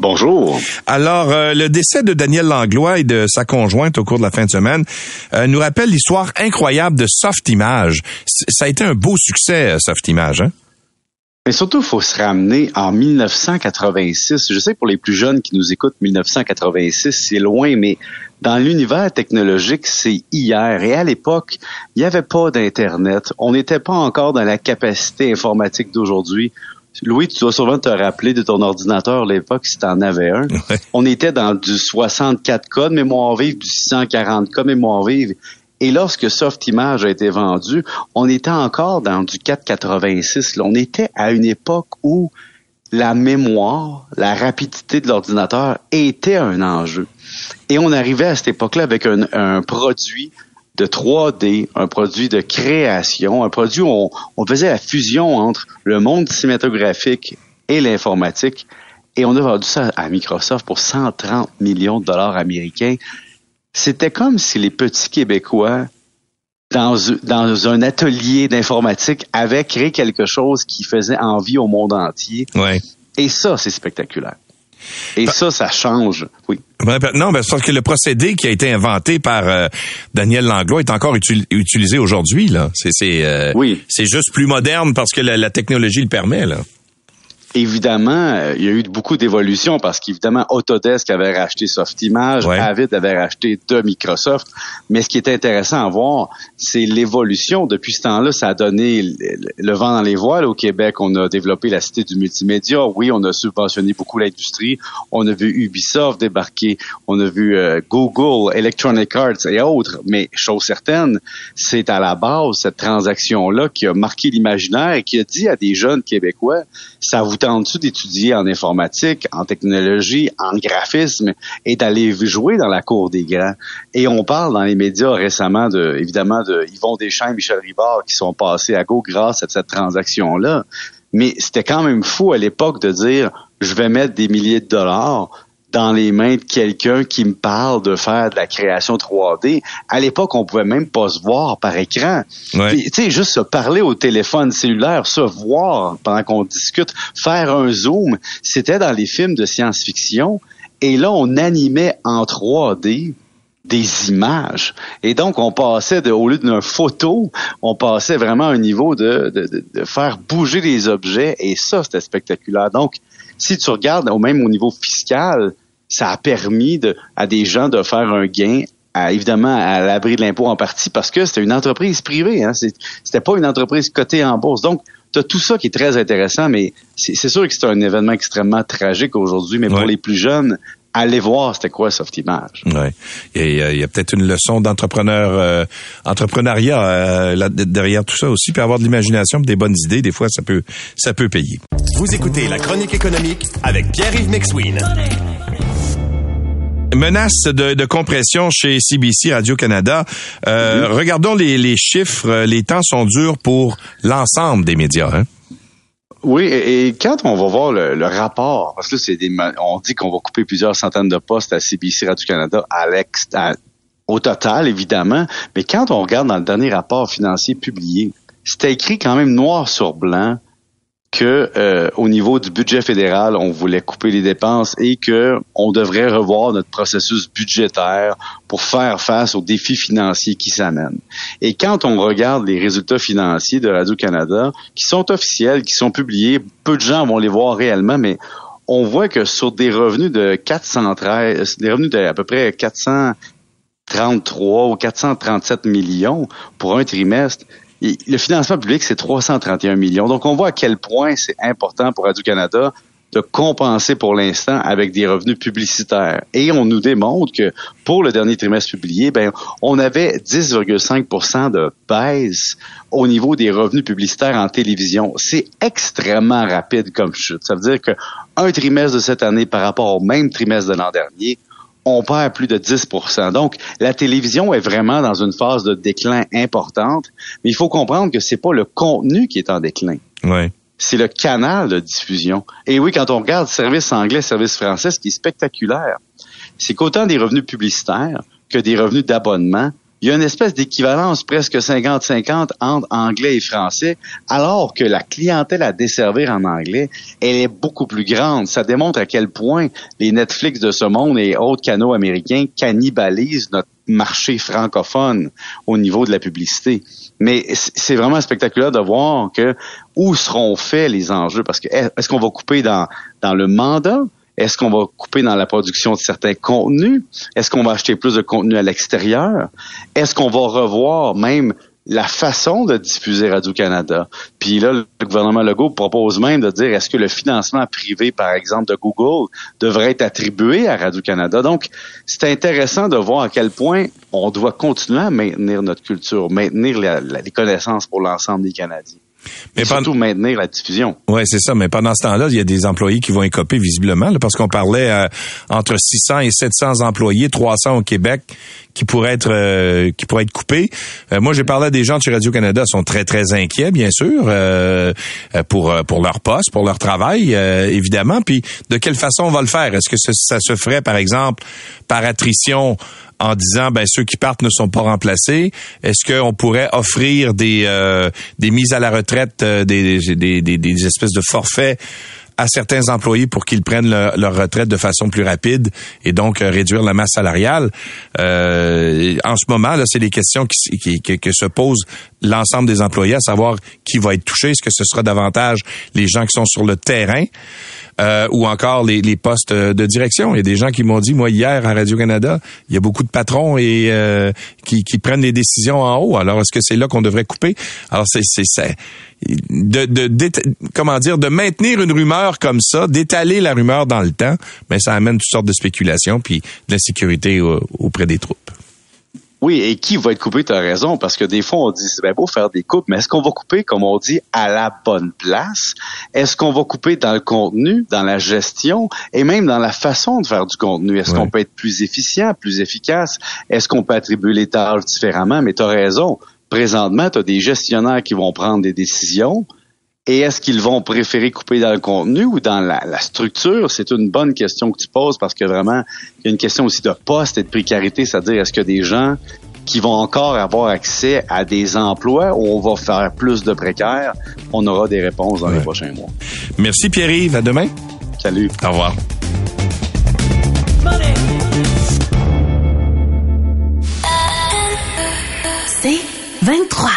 Bonjour. Alors, euh, le décès de Daniel Langlois et de sa conjointe au cours de la fin de semaine euh, nous rappelle l'histoire incroyable de Softimage. C- Ça a été un beau succès, euh, Softimage. Hein? Mais surtout, il faut se ramener en 1986. Je sais pour les plus jeunes qui nous écoutent, 1986, c'est loin, mais dans l'univers technologique, c'est hier. Et à l'époque, il n'y avait pas d'Internet. On n'était pas encore dans la capacité informatique d'aujourd'hui. Louis, tu dois sûrement te rappeler de ton ordinateur à l'époque si tu en avais un. Ouais. On était dans du 64K de mémoire vive, du 640K de mémoire vive. Et lorsque Softimage a été vendu, on était encore dans du 486. Là. On était à une époque où la mémoire, la rapidité de l'ordinateur était un enjeu. Et on arrivait à cette époque-là avec un, un produit de 3D, un produit de création, un produit où on, on faisait la fusion entre le monde cinématographique et l'informatique. Et on a vendu ça à Microsoft pour 130 millions de dollars américains. C'était comme si les petits Québécois, dans, dans un atelier d'informatique, avaient créé quelque chose qui faisait envie au monde entier. Ouais. Et ça, c'est spectaculaire. Et ça, ça change. Oui. Ben, Non, ben, c'est parce que le procédé qui a été inventé par euh, Daniel Langlois est encore util- utilisé aujourd'hui. là. C'est c'est euh, Oui. c'est juste plus moderne parce que la, la technologie le permet. Là. Évidemment, euh, il y a eu beaucoup d'évolutions parce qu'évidemment, Autodesk avait racheté Softimage, Ouais. Avid avait racheté de Microsoft. Mais ce qui est intéressant à voir, c'est l'évolution. Depuis ce temps-là, ça a donné le, le vent dans les voiles au Québec. On a développé la cité du multimédia. Oui, on a subventionné beaucoup l'industrie. On a vu Ubisoft débarquer. On a vu euh, Google, Electronic Arts et autres. Mais chose certaine, c'est à la base cette transaction-là qui a marqué l'imaginaire et qui a dit à des jeunes Québécois, ça vous d'étudier en informatique, en technologie, en graphisme et d'aller jouer dans la cour des grands? Et on parle dans les médias récemment de, évidemment, de Yvon Deschamps et Michel Rivard qui sont passés à go grâce à cette transaction-là. Mais c'était quand même fou à l'époque de dire, je vais mettre des milliers de dollars dans les mains de quelqu'un qui me parle de faire de la création 3D. À l'époque, on pouvait même pas se voir par écran. Ouais. Tu sais, juste se parler au téléphone cellulaire, se voir pendant qu'on discute, faire un zoom, c'était dans les films de science-fiction. Et là, on animait en 3D des images. Et donc, on passait de, au lieu d'une photo, on passait vraiment à un niveau de, de, de- de faire bouger les objets. Et ça, c'était spectaculaire. Donc, si tu regardes au même au niveau fiscal, ça a permis de, à des gens de faire un gain à, évidemment à l'abri de l'impôt en partie parce que c'était une entreprise privée. Hein, c'était pas une entreprise cotée en bourse. Donc, tu as tout ça qui est très intéressant, mais c'est sûr que c'est un événement extrêmement tragique aujourd'hui. Mais Ouais. pour les plus jeunes, allez voir c'était quoi Softimage. Ouais. Il y a, il y a peut-être une leçon d'entrepreneur, euh, entrepreneuriat euh, là, derrière tout ça aussi, puis avoir de l'imagination, des bonnes idées. Des fois, ça peut, ça peut payer. Vous écoutez la chronique économique avec Pierre-Yves McSween. Menace de, de compression chez CBC Radio-Canada. Euh, Regardons les, les chiffres. Les temps sont durs pour l'ensemble des médias. Hein? Oui, et, et quand on va voir le, le rapport, parce que là, c'est des, on dit qu'on va couper plusieurs centaines de postes à CBC Radio-Canada à l'ex, à- au total, évidemment, mais quand on regarde dans le dernier rapport financier publié, c'était écrit quand même noir sur blanc que euh, au niveau du budget fédéral, on voulait couper les dépenses et que on devrait revoir notre processus budgétaire pour faire face aux défis financiers qui s'amènent. Et quand on regarde les résultats financiers de Radio-Canada, qui sont officiels, qui sont publiés, peu de gens vont les voir réellement, mais on voit que sur des revenus de 413, des revenus de à peu près 433 ou 437 millions pour un trimestre, le financement public, c'est 331 millions. Donc, on voit à quel point c'est important pour Radio-Canada de compenser pour l'instant avec des revenus publicitaires. Et on nous démontre que pour le dernier trimestre publié, ben, on avait 10,5% de baisse au niveau des revenus publicitaires en télévision. C'est extrêmement rapide comme chute. Ça veut dire que un trimestre de cette année par rapport au même trimestre de l'an dernier, on perd plus de 10 Donc, la télévision est vraiment dans une phase de déclin importante, mais il faut comprendre que c'est pas le contenu qui est en déclin. Ouais. C'est le canal de diffusion. Et oui, quand on regarde service anglais, service français, ce qui est spectaculaire, c'est qu'autant des revenus publicitaires que des revenus d'abonnement, il y a une espèce d'équivalence presque 50-50 entre anglais et français, alors que la clientèle à desservir en anglais, elle est beaucoup plus grande. Ça démontre à quel point les Netflix de ce monde et autres canaux américains cannibalisent notre marché francophone au niveau de la publicité. Mais c'est vraiment spectaculaire de voir que où seront faits les enjeux, parce que est-ce qu'on va couper dans, dans le mandat? Est-ce qu'on va couper dans la production de certains contenus? Est-ce qu'on va acheter plus de contenu à l'extérieur? Est-ce qu'on va revoir même la façon de diffuser Radio-Canada? Puis là, le gouvernement Legault propose même de dire est-ce que le financement privé, par exemple, de Google, devrait être attribué à Radio-Canada? Donc, c'est intéressant de voir à quel point on doit continuer à maintenir notre culture, maintenir les connaissances pour l'ensemble des Canadiens. Mais surtout maintenir la diffusion. Oui, c'est ça. Mais pendant ce temps-là, il y a des employés qui vont écoper visiblement, parce qu'on parlait euh, entre 600 et 700 employés, 300 au Québec, qui pourraient être euh, qui pourraient être coupés. Euh, moi, j'ai parlé à des gens de chez Radio Canada, sont très très inquiets, bien sûr, pour pour leur poste, pour leur travail, évidemment. Puis, de quelle façon on va le faire? Est-ce que ça se ferait, par exemple, par attrition en disant ben ceux qui partent ne sont pas remplacés. Est-ce qu'on pourrait offrir des euh, des mises à la retraite, euh, des, espèces de forfaits à certains employés pour qu'ils prennent leur, retraite de façon plus rapide et donc euh, réduire la masse salariale? En ce moment, c'est des questions qui, se posent l'ensemble des employés, à savoir qui va être touché. Est-ce que ce sera davantage les gens qui sont sur le terrain euh, ou encore les, les, postes de direction? Il y a des gens qui m'ont dit, moi, hier à Radio-Canada, il y a beaucoup de patrons et euh, qui, qui, prennent des décisions en haut. Alors, est-ce que c'est là qu'on devrait couper? Alors, c'est de, de, comment dire, de maintenir une rumeur comme ça, d'étaler la rumeur dans le temps, mais ça amène toutes sortes de spéculations puis de auprès des troupes. Oui, et qui va être coupé, tu as raison, parce que des fois, on dit, c'est bien beau faire des coupes, mais est-ce qu'on va couper, comme on dit, à la bonne place? Est-ce qu'on va couper dans le contenu, dans la gestion, et même dans la façon de faire du contenu? Est-ce qu'on peut être plus efficient, plus efficace? Est-ce qu'on peut attribuer les tâches différemment? Mais tu as raison présentement, tu as des gestionnaires qui vont prendre des décisions. Et est-ce qu'ils vont préférer couper dans le contenu ou dans la, structure? C'est une bonne question que tu poses parce que vraiment, il y a une question aussi de poste et de précarité, c'est-à-dire est-ce que des gens qui vont encore avoir accès à des emplois où on va faire plus de précaires? On aura des réponses dans les prochains mois. Merci Pierre-Yves. À demain. Salut. Au revoir. C'est 23.